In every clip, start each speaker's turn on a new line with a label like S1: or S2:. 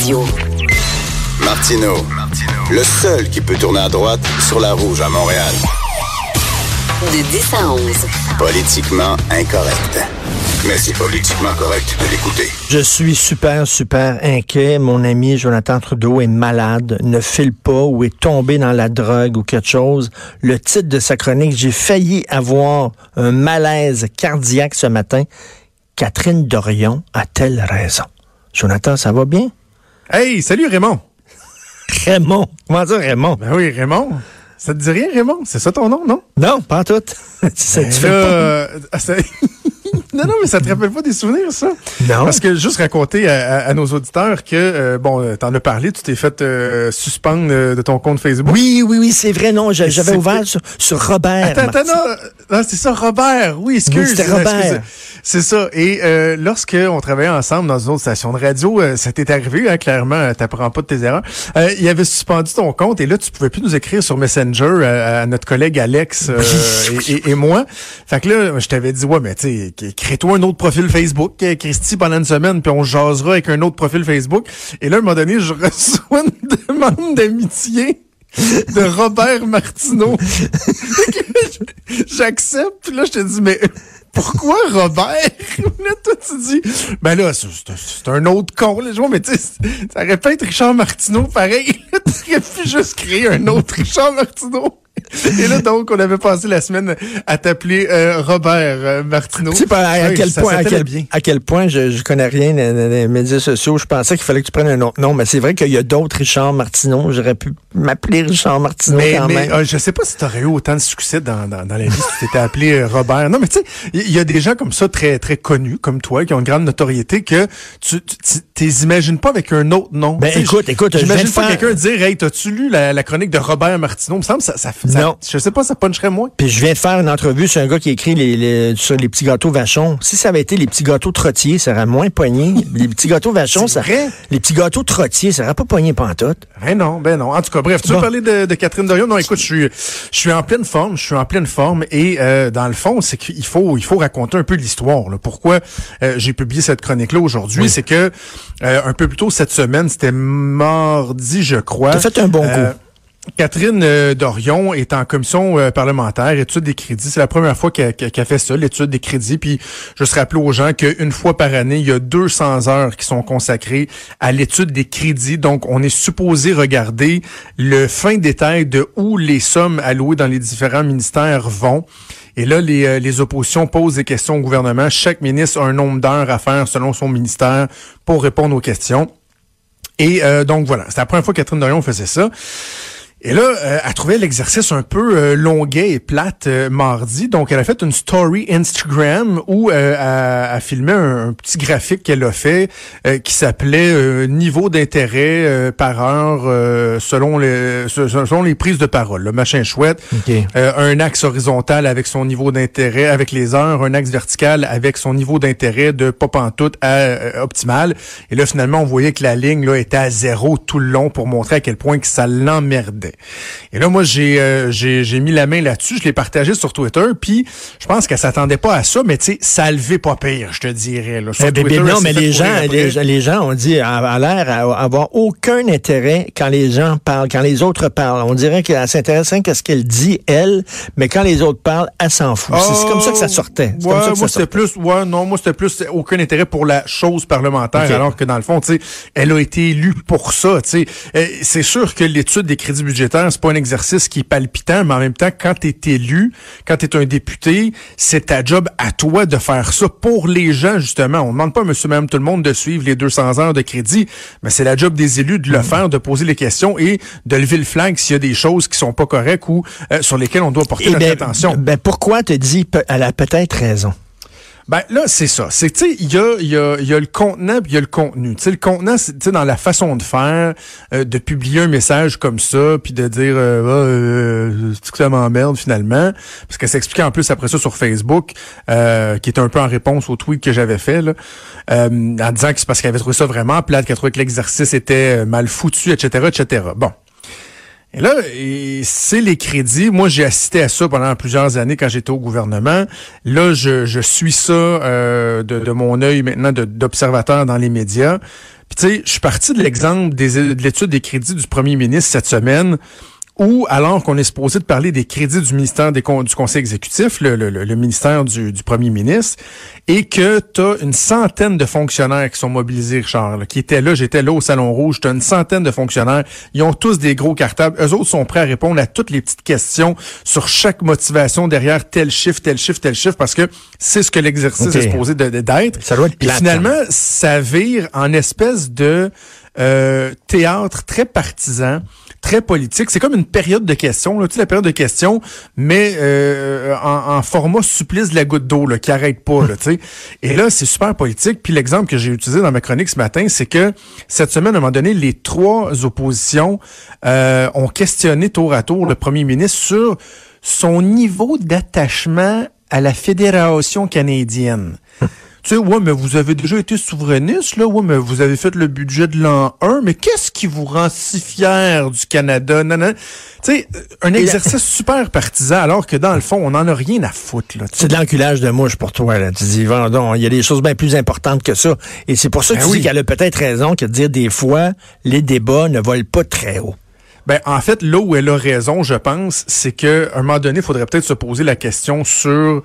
S1: Radio.
S2: Martino, le seul qui peut tourner à droite sur la rouge à Montréal.
S1: De 10 à 11.
S2: Politiquement incorrect. Mais c'est politiquement correct de l'écouter.
S3: Je suis super, super inquiet. Mon ami Jonathan Trudeau est malade, ne file pas ou est tombé dans la drogue ou quelque chose. Le titre de sa chronique, j'ai failli avoir un malaise cardiaque ce matin. Catherine Dorion a-t-elle raison? Jonathan, ça va bien?
S4: Hey, salut Raymond.
S3: Raymond. Comment dire Raymond?
S4: Ben oui, Raymond. Ça te dit rien, Raymond? C'est ça ton nom, non?
S3: Non, pas en tout. ça,
S4: Ben
S3: tu fais
S4: là,
S3: pas-
S4: euh, non, non, mais ça te rappelle pas des souvenirs, ça?
S3: Non.
S4: Parce que juste raconter à, à- à nos auditeurs que, euh, bon, euh, t'en as parlé, tu t'es fait euh, suspendre euh, de ton compte Facebook.
S3: Oui, oui, oui, c'est vrai, non. J'avais ouvert sur, sur Robert.
S4: Attends, attends, non, non, c'est ça, Robert. Oui, excuse.
S3: Oui, c'était Robert.
S4: C'est ça. Et euh, lorsque on travaillait ensemble dans une autre station de radio, euh, ça t'est arrivé, hein, clairement, t'apprends pas de tes erreurs. Euh, il avait suspendu ton compte et là, tu pouvais plus nous écrire sur Messenger euh, à notre collègue Alex euh, et, et- et moi. Fait que là, je t'avais dit, ouais, mais tu sais, crée-toi un autre profil Facebook, euh, Christy, pendant une semaine, puis on jasera avec un autre profil Facebook. Et là, à un moment donné, je reçois une demande d'amitié de Robert Martineau. J'accepte, puis là, je te dis, mais pourquoi Robert? là, toi, tu dis, ben là, c'est- un autre con, là. Je vois, mais tu sais, ça aurait pu être Richard Martineau, pareil. Tu aurais pu juste créer un autre Richard Martineau. Et là, donc, on avait passé la semaine à t'appeler euh, Robert euh, Martineau.
S3: Tu sais pas à, quel point, à quel,
S4: bien.
S3: à quel point je, je connais rien des, médias sociaux. Je pensais qu'il fallait que tu prennes un autre nom, mais c'est vrai qu'il y a d'autres Richard Martineau. J'aurais pu m'appeler Richard Martineau
S4: Mais,
S3: quand
S4: mais
S3: même.
S4: euh, je sais pas si tu aurais eu autant de succès dans, dans, dans la vie si tu t'étais appelé euh, Robert. Non, mais tu sais, il y, a des gens comme ça très très connus, comme toi, qui ont une grande notoriété, que tu tu- tu t'imagines pas avec un autre nom.
S3: Ben, écoute, écoute,
S4: j'imagine pas
S3: faire-
S4: quelqu'un dire, hey, t'as-tu lu la, la chronique de Robert Martineau? Il me semble ça, ça, ça
S3: Non.
S4: je sais pas, ça puncherait moins.
S3: Puis je viens de faire une entrevue sur un gars qui écrit les, les- sur les petits gâteaux vachons. Si ça avait été les petits gâteaux trottiers, ça aurait moins pogné. les petits gâteaux vachons, ça,
S4: vrai?
S3: les petits gâteaux trottiers, ça aurait pas pogné pantoute.
S4: Ben non, ben non. En tout cas, bref, tu
S3: Bon.
S4: veux parler de, de Catherine Dorion? Non, écoute, je suis, je suis en pleine forme, je suis en pleine forme et euh, dans le fond, c'est qu'il faut, il faut raconter un peu l'histoire. Pourquoi euh, j'ai publié cette chronique-là aujourd'hui, c'est que euh, un peu plus tôt cette semaine, c'était mardi, je crois.
S3: T'as fait un bon
S4: Euh,
S3: coup.
S4: Catherine euh, Dorion est en commission euh, parlementaire, étude des crédits. C'est la première fois qu'elle qu'elle fait ça, l'étude des crédits. Puis je se rappeler aux gens qu'une fois par année, il y a 200 heures qui sont consacrées à l'étude des crédits. Donc, on est supposé regarder le fin détail de où les sommes allouées dans les différents ministères vont. Et là, les, euh, les oppositions posent des questions au gouvernement. Chaque ministre a un nombre d'heures à faire selon son ministère pour répondre aux questions. Et euh, donc voilà, c'est la première fois que Catherine Dorion faisait ça. Et là, euh, elle trouvait l'exercice un peu euh, longuet et plate euh, mardi. Donc, elle a fait une story Instagram où euh, elle, elle filmait un, un petit graphique qu'elle a fait euh, qui s'appelait euh, niveau d'intérêt euh, par heure euh, selon les se- selon les prises de parole. Le machin chouette. Euh, un axe horizontal avec son niveau d'intérêt avec les heures, un axe vertical avec son niveau d'intérêt de pas pantoute à optimal. Et là, finalement, on voyait que la ligne là était à zéro tout le long pour montrer à quel point que ça l'emmerdait. Et là, moi, j'ai euh, j'ai j'ai mis la main là-dessus, je l'ai partagé sur Twitter, puis je pense qu'elle s'attendait pas à ça, mais tu sais, ça levé pas pire, je te dirais. Là, sur
S3: Eh ben,
S4: Twitter,
S3: ben, non, mais
S4: s'est fait
S3: les gens, les, gens- les gens ont dit, a, a l'air à avoir aucun intérêt quand les gens parlent, quand les autres parlent. On dirait qu'elle s'intéresse qu'à ce qu'elle dit, elle, mais quand les autres parlent, elle s'en fout. C'est- C'est comme ça que ça sortait. C'est
S4: Ouais,
S3: comme ça que
S4: moi c'était
S3: sortait.
S4: plus, ouais, non, moi c'était plus aucun intérêt pour la chose parlementaire, alors que dans le fond, tu sais, elle a été élue pour ça, tu sais. Euh, C'est sûr que l'étude des crédits budgétaires, c'est pas un exercice qui est palpitant, mais en même temps, quand t'es élu, quand t'es un député, c'est ta job à toi de faire ça pour les gens, justement. On demande pas à monsieur, madame, tout le monde de suivre les 200 heures de crédit, mais c'est la job des élus de le faire, de poser les questions et de lever le flag s'il y a des choses qui sont pas correctes ou euh, sur lesquelles on doit porter
S3: Eh
S4: notre
S3: ben,
S4: attention.
S3: ben, pourquoi te dis, elle a peut-être raison?
S4: Ben là, c'est ça. C'est tu sais, il y a, y, a, y a le contenant puis il y a le contenu. Tu sais, le contenant, c'est dans la façon de faire, euh, de publier un message comme ça, puis de dire euh, Ah, euh, c'est que ça m'emmerde finalement, parce qu'elle s'expliquait en plus après ça sur Facebook, euh, qui était un peu en réponse au tweet que j'avais fait, là, euh, en disant que c'est parce qu'elle avait trouvé ça vraiment plate, qu'elle trouvait que l'exercice était euh, mal foutu, etc., etc. Bon. Et là, c'est les crédits. Moi, j'ai assisté à ça pendant plusieurs années quand j'étais au gouvernement. Là, je, je suis ça euh, de, de mon œil maintenant d'observateur dans les médias. Puis tu sais, je suis parti de l'exemple de l'étude des crédits du premier ministre cette semaine où, alors qu'on est supposé de parler des crédits du ministère des du Conseil exécutif, le, le- le- ministère du, du premier ministre, et que tu as une centaine de fonctionnaires qui sont mobilisés, Richard, là, qui étaient là, j'étais là au Salon Rouge, tu as une centaine de fonctionnaires, ils ont tous des gros cartables, eux autres sont prêts à répondre à toutes les petites questions sur chaque motivation derrière tel chiffre, tel chiffre, tel chiffre, parce que c'est ce que l'exercice est supposé d'être.
S3: Ça doit être
S4: Et
S3: plate,
S4: finalement, ça vire en espèce de euh, théâtre très partisan, très politique. C'est comme une période de questions, là, tu sais, la période de questions, mais euh, en, en format supplice de la goutte d'eau, qui arrête pas, là, tu sais. Et là, c'est super politique. Puis l'exemple que j'ai utilisé dans ma chronique ce matin, c'est que cette semaine, à un moment donné, les trois oppositions euh, ont questionné tour à tour le premier ministre sur son niveau d'attachement à la Fédération canadienne. Tu sais, ouais, mais vous avez déjà été souverainiste, là. Ouais, mais vous avez fait le budget de l'an 1. Mais qu'est-ce qui vous rend si fier du Canada? Non, non. Tu sais, un exercice super partisan, alors que dans le fond, on n'en a rien à foutre, là.
S3: C'est de l'enculage de mouche pour toi. Là. Tu dis, vendons, il y a des choses bien plus importantes que ça. Et c'est pour ça que
S4: Ben
S3: tu
S4: oui.
S3: dis qu'elle a peut-être raison que de dire des fois, les débats ne volent pas très haut.
S4: Ben, en fait, là où elle a raison, je pense, c'est que à un moment donné, il faudrait peut-être se poser la question sur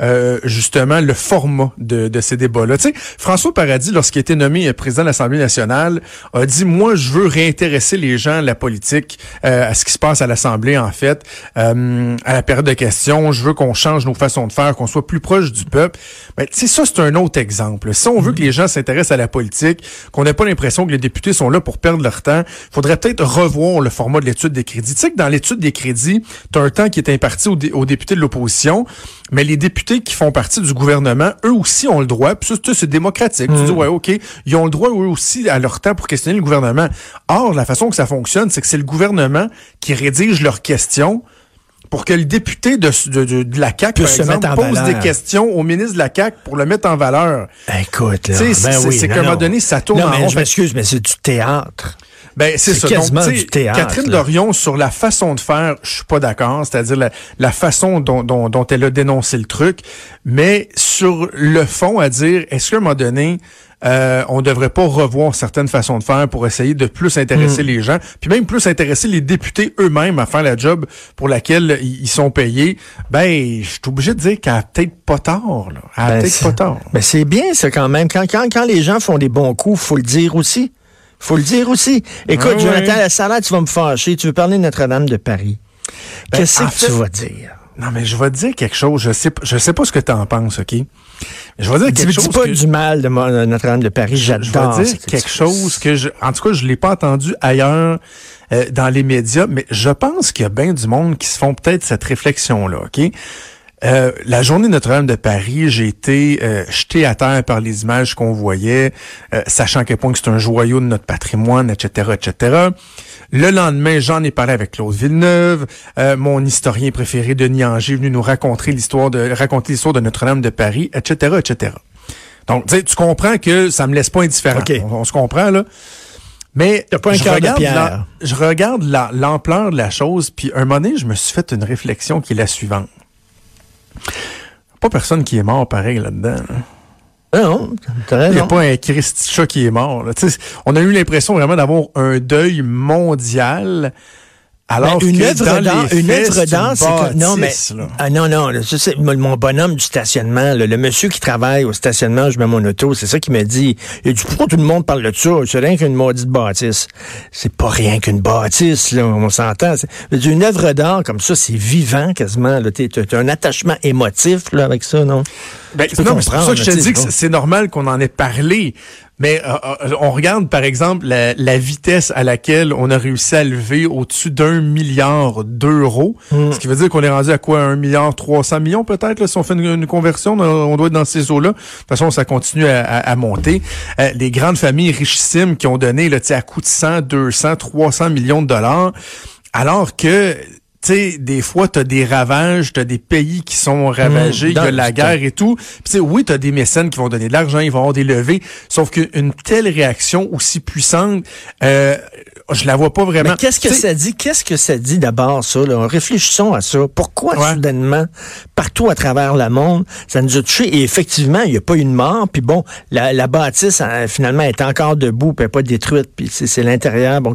S4: euh, justement le format de, ces débats-là. Tu François Paradis, lorsqu'il a été nommé euh, président de l'Assemblée nationale, a dit moi je veux réintéresser les gens à la politique, euh, à ce qui se passe à l'Assemblée en fait, à la période de questions. Je veux qu'on change nos façons de faire, qu'on soit plus proche du peuple. Ben, tu sais, ça c'est un autre exemple. Si on veut que les gens s'intéressent à la politique, qu'on n'ait pas l'impression que les députés sont là pour perdre leur temps, faudrait peut-être revoir le format de l'étude des crédits. Tu sais que dans l'étude des crédits, tu as un temps qui est imparti aux députés de l'opposition, mais les députés qui font partie du gouvernement, eux aussi ont le droit, puis ça, c'est- c'est démocratique. Tu dis, ouais, OK, ils ont le droit, eux aussi, à leur temps pour questionner le gouvernement. Or, la façon que ça fonctionne, c'est que c'est le gouvernement qui rédige leurs questions pour que le député de, de, de, la CAQ, par exemple, pose
S3: valeur.
S4: des questions au ministre de la CAQ pour le mettre en valeur.
S3: Écoute, là, ben
S4: c'est-
S3: oui,
S4: c'est
S3: non,
S4: qu'à un moment donné, ça tourne
S3: non, mais je m'excuse, mais c'est du théâtre.
S4: Ben,
S3: c'est
S4: ça. Donc,
S3: quasiment
S4: tu sais,
S3: du théâtre,
S4: Catherine
S3: là.
S4: Dorion, sur la façon de faire, je suis pas d'accord. C'est-à-dire la, la façon dont, dont, dont elle a dénoncé le truc. Mais sur le fond, à dire, est-ce qu'à un moment donné, euh, on devrait pas revoir certaines façons de faire pour essayer de plus intéresser
S3: Hmm.
S4: les gens, puis même plus intéresser les députés eux-mêmes à faire la job pour laquelle ils sont payés? Ben, je suis obligé de dire qu'elle a peut-être pas tort. Là. Elle a
S3: Ben,
S4: peut-être
S3: c'est-
S4: pas tort.
S3: Mais c'est bien, ça, quand même. Quand, quand, quand les gens font des bons coups, faut le dire aussi. Faut le dire aussi. Écoute,
S4: Ah
S3: Jonathan,
S4: ouais.
S3: la salade, tu vas me fâcher. Tu veux parler de Notre-Dame de Paris.
S4: Ben,
S3: Qu'est-ce
S4: en
S3: que
S4: fait-
S3: tu vas dire?
S4: Non, mais je vais te dire quelque chose. Je sais, pas- je sais pas ce que tu en penses, OK? Je vais dire
S3: Dis,
S4: quelque
S3: dis
S4: chose.
S3: pas
S4: que-
S3: du mal de Notre-Dame de Paris.
S4: je vais
S3: J'adore.
S4: dire quelque chose que je, en tout cas, je l'ai pas entendu ailleurs euh, dans les médias, mais je pense qu'il y a bien du monde qui se font peut-être cette réflexion-là, ok? Euh, la journée Notre-Dame de Paris, j'ai été euh, jeté à terre par les images qu'on voyait, euh, sachant à quel point que c'est un joyau de notre patrimoine, etc., etc. Le lendemain, j'en ai parlé avec Claude Villeneuve, euh, mon historien préféré Denis Anger est venu nous raconter l'histoire de raconter l'histoire de Notre-Dame de Paris, etc., etc. Donc, tu sais, tu comprends que ça me laisse pas indifférent.
S3: OK.
S4: On, on se comprend, là. Mais
S3: T'as pas un
S4: je regarde,
S3: pierre.
S4: la- je regarde la- l'ampleur de la chose, puis un moment donné, je me suis fait une réflexion qui est la suivante. Pas personne qui est mort pareil là-dedans. là.
S3: Ah non,
S4: Il n'y a pas un Christ chat qui est mort. On a eu l'impression vraiment d'avoir un deuil mondial. Alors
S3: Ben, une œuvre d'art, une œuvre
S4: c'est
S3: d'art, c'est que, non mais
S4: bâtisse, là.
S3: ah non non, c'est mon bonhomme du stationnement, là, le monsieur qui travaille au stationnement, je mets mon auto, c'est ça qui me dit. Il dit pourquoi tout le monde parle de ça? C'est rien qu'une maudite bâtisse. C'est pas rien qu'une bâtisse, là, on s'entend. Une œuvre d'art comme ça, c'est vivant quasiment. Là, t'es, t'as un attachement émotif là avec ça, non?
S4: Ben, non, mais c'est pour ça que je te dis que c'est- normal qu'on en ait parlé. Mais euh, euh, on regarde, par exemple, la, la vitesse à laquelle on a réussi à lever au-dessus d'un milliard d'euros.
S3: Hmm.
S4: Ce qui veut dire qu'on est rendu à quoi? Un milliard trois cents millions peut-être? là, Si on fait une, une conversion, on, on doit être dans ces eaux-là. De toute façon, ça continue à, à- à monter. Euh, les grandes familles richissimes qui ont donné là, à coût de 100, 200, 300 millions de dollars. Alors que tu sais, des fois, tu as des ravages, tu as des pays qui sont ravagés, il y a la guerre et tout. Puis oui, tu as des mécènes qui vont donner de l'argent, ils vont avoir des levées, sauf qu'une telle réaction aussi puissante, euh, je la vois pas vraiment.
S3: Mais qu'est-ce que ça dit? Qu'est-ce que ça dit d'abord, ça? Là? Réfléchissons à ça. Pourquoi soudainement, partout à travers le monde, ça nous a touchés? Et effectivement, il n'y a pas eu de mort. Puis bon, la, la bâtisse, hein, finalement, est encore debout, puis pas détruite. Puis c'est l'intérieur. Bon,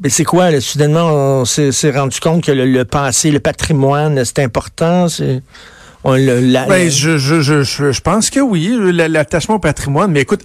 S3: mais c'est quoi, là, soudainement, on s'est rendu compte que le, passé, le patrimoine, c'est important? C'est...
S4: ben, je, je, je, je, pense que oui, l'attachement au patrimoine. Mais écoute,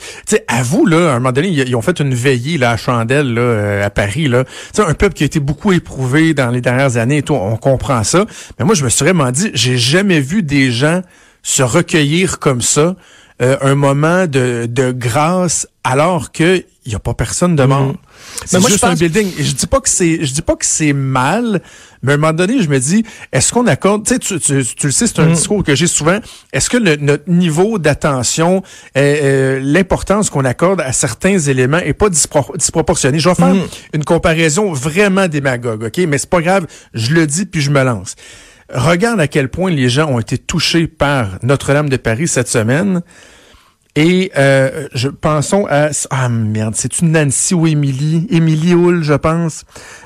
S4: à vous, là, à un moment donné, ils, ont fait une veillée là, à Chandelle, là, euh, à Paris. Là. sais, un peuple qui a été beaucoup éprouvé dans les dernières années et tout, on comprend ça. Mais moi, je me suis vraiment dit, j'ai jamais vu des gens se recueillir comme ça, euh, un moment de, de grâce alors que il y a pas personne de mort. Mm. C'est juste un building. je dis pas que c'est, je dis pas que c'est mal, mais à un moment donné, je me dis, est-ce qu'on accorde, tu, tu, tu, le sais, c'est un mm. discours que j'ai souvent. Est-ce que le, notre niveau d'attention, euh, l'importance qu'on accorde à certains éléments est pas disproportionné Je vais faire mm. une comparaison vraiment démagogue, ok? Mais c'est pas grave. Je le dis puis je me lance. Regarde à quel point les gens ont été touchés par Notre-Dame de Paris cette semaine. Et euh, je pensons à ah merde, c'est une Nancy ou Émilie, Émilie Hull, je pense,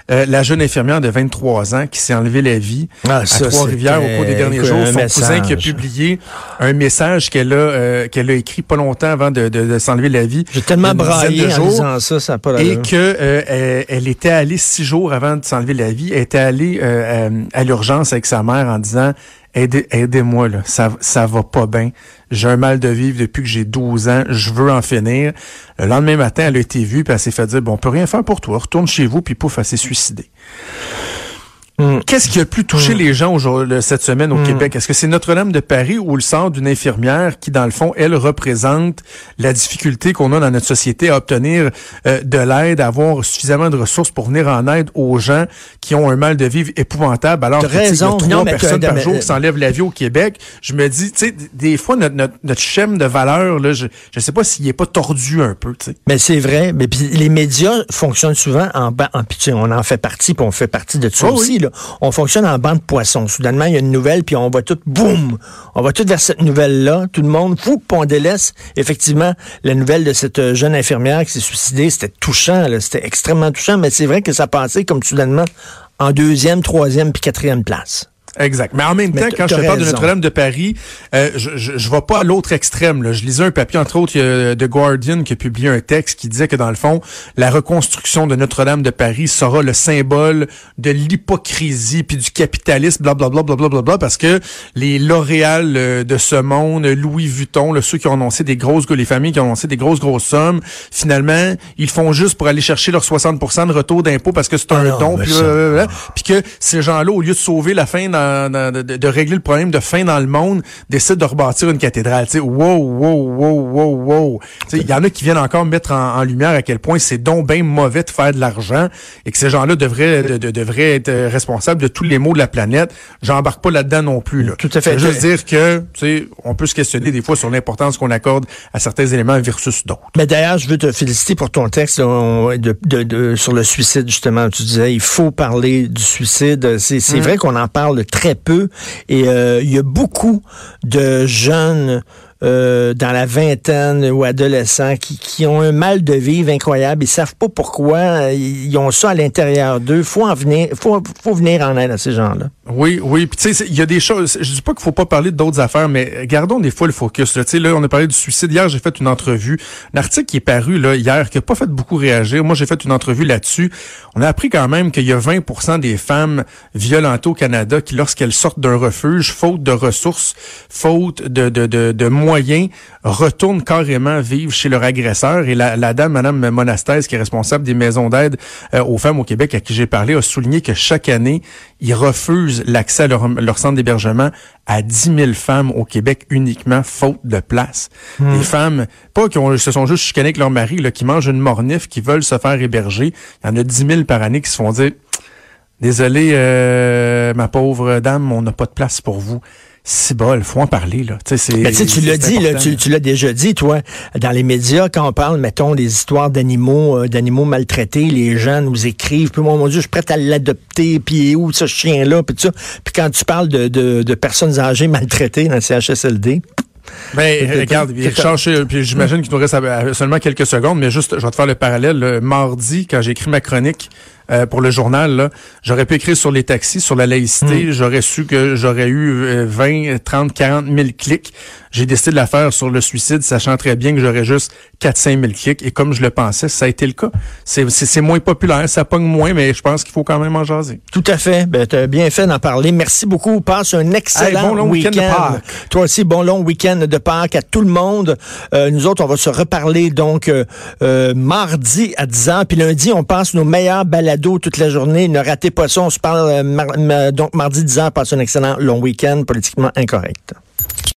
S4: euh, la jeune infirmière de 23 ans qui s'est enlevée la vie ah, à Trois-Rivières au cours des derniers jours. Son cousin qui a publié un message qu'elle a euh, qu'elle a écrit pas longtemps avant de, de, s'enlever la vie.
S3: J'ai tellement braillé en disant ça, ça pas
S4: Et que euh, elle, était allée six jours avant de s'enlever la vie, elle était allée à l'urgence avec sa mère en disant Aidez, aidez-moi, là. Ça, ça va pas bien. J'ai un mal de vivre depuis que j'ai 12 ans. Je veux en finir. Le lendemain matin, elle a été vue, puis elle s'est fait dire, bon, on peut rien faire pour toi. Retourne chez vous, puis pouf, elle s'est suicidée. Mm. Qu'est-ce qui a pu toucher mm. les gens aujourd'hui, cette semaine au mm. Québec? Est-ce que c'est Notre-Dame de Paris ou le sort d'une infirmière qui, dans le fond, elle représente la difficulté qu'on a dans notre société à obtenir euh, de l'aide, à avoir suffisamment de ressources pour venir en aide aux gens qui ont un mal de vivre épouvantable alors que raison. y a trois personnes par jour qui s'enlèvent la vie au Québec? Je me dis, tu sais, des fois, notre, notre, notre schème de valeur, là, je ne sais pas s'il est pas tordu un peu, tu sais.
S3: Mais c'est vrai. Mais puis les médias fonctionnent souvent en... en on en fait partie, puis on fait partie de ça oh aussi, on fonctionne en bande de poissons. Soudainement, il y a une nouvelle, puis on va tout, boum, on va tout vers cette nouvelle-là. Tout le monde, fou, puis on délaisse. Effectivement, la nouvelle de cette euh, jeune infirmière qui s'est suicidée, c'était touchant, c'était extrêmement touchant, mais c'est vrai que ça passait comme soudainement en deuxième, troisième, puis quatrième place.
S4: Exact. Mais en même temps, quand je te parle de Notre-Dame de Paris, euh, je, je, je vais pas à l'autre extrême. Là. Je lisais un papier, entre autres, a The Guardian qui a publié un texte qui disait que, dans le fond, la reconstruction de Notre-Dame de Paris sera le symbole de l'hypocrisie puis du capitalisme, blablabla, bla, bla, bla, bla, parce que les L'Oréal euh, de ce monde, Louis Vuitton, là, ceux qui ont annoncé des grosses, les familles qui ont annoncé des grosses, grosses sommes, finalement, ils font juste pour aller chercher leurs 60% de retour d'impôt parce que c'est un ah don, puis que ces gens-là, au lieu de sauver la fin dans de, régler le problème de faim dans le monde, décide de rebâtir une cathédrale. sais, wow, wow, wow, wow, wow. Il y en a qui viennent encore mettre en, lumière à quel point c'est donc bien mauvais de faire de l'argent et que ces gens-là devraient, de, devraient être responsables de tous les maux de la planète. J'embarque pas là-dedans non plus. Là.
S3: Tout à fait.
S4: Je veux juste dire que, on peut se questionner des fois sur l'importance qu'on accorde à certains éléments versus d'autres.
S3: Mais d'ailleurs, je veux te féliciter pour ton texte de, sur le suicide, justement. Tu disais, il faut parler du suicide. C'est mm. vrai qu'on en parle très peu. Et euh, il y a beaucoup de jeunes euh, dans la vingtaine ou adolescents qui, qui, ont un mal de vivre incroyable. Ils savent pas pourquoi. Ils ont ça à l'intérieur d'eux. Faut en venir, faut, faut venir en aide à ces gens-là.
S4: Oui, oui. Puis tu sais, il y a des choses. Je dis pas qu'il faut pas parler d'autres affaires, mais gardons des fois le focus. Là, là on a parlé du suicide. Hier, j'ai fait une entrevue. Un article qui est paru là hier, qui a pas fait beaucoup réagir. Moi, j'ai fait une entrevue là-dessus. On a appris quand même qu'il y a 20% des femmes violentées au Canada qui, lorsqu'elles sortent d'un refuge, faute de ressources, faute de, de, de, de moyens moyens retournent carrément vivre chez leur agresseur. Et la, dame, Madame Monastès, qui est responsable des maisons d'aide euh, aux femmes au Québec à qui j'ai parlé, a souligné que chaque année, ils refusent l'accès à leur, centre d'hébergement à 10 000 femmes au Québec uniquement, faute de place. Hmm. Des femmes, pas qui se sont juste chicanées avec leur mari, là, qui mangent une mornif, qui veulent se faire héberger. Il y en a 10 000 par année qui se font dire, désolé, euh, ma pauvre dame, on n'a pas de place pour vous c'est bol, faut en parler là.
S3: Tu l'as dit, là, tu, tu l'as déjà dit, toi, dans les médias quand on parle, mettons, des histoires d'animaux, euh, d'animaux maltraités, les gens nous écrivent, puis moi, mon Dieu, je suis prêt à l'adopter, puis où ce chien là, puis ça. Puis quand tu parles de, de, de personnes âgées maltraitées dans le CHSLD.
S4: Ben, regarde, Richard, puis j'imagine qu'il nous reste seulement quelques secondes, mais juste, je vais te faire le parallèle. Le mardi, quand j'ai écrit ma chronique, euh, pour le journal, j'aurais pu écrire sur les taxis, sur la laïcité. Hmm. J'aurais su que j'aurais eu 20, 30, 40 000 clics. J'ai décidé de la faire sur le suicide, sachant très bien que j'aurais juste 4 5 000 clics. Et comme je le pensais, ça a été le cas. C'est moins populaire, ça pogne moins, mais je pense qu'il faut quand même en jaser.
S3: Tout à fait. Ben, tu as bien fait d'en parler. Merci beaucoup. Passe un excellent week-end. Toi aussi, bon long week-end de Pâques à tout le monde. Euh, nous autres, on va se reparler donc euh, mardi à 10 h. Puis lundi, on passe nos meilleurs balades toute la journée. Ne ratez pas ça. On se parle euh, donc mardi 10 h. Passe un excellent long week-end politiquement incorrect.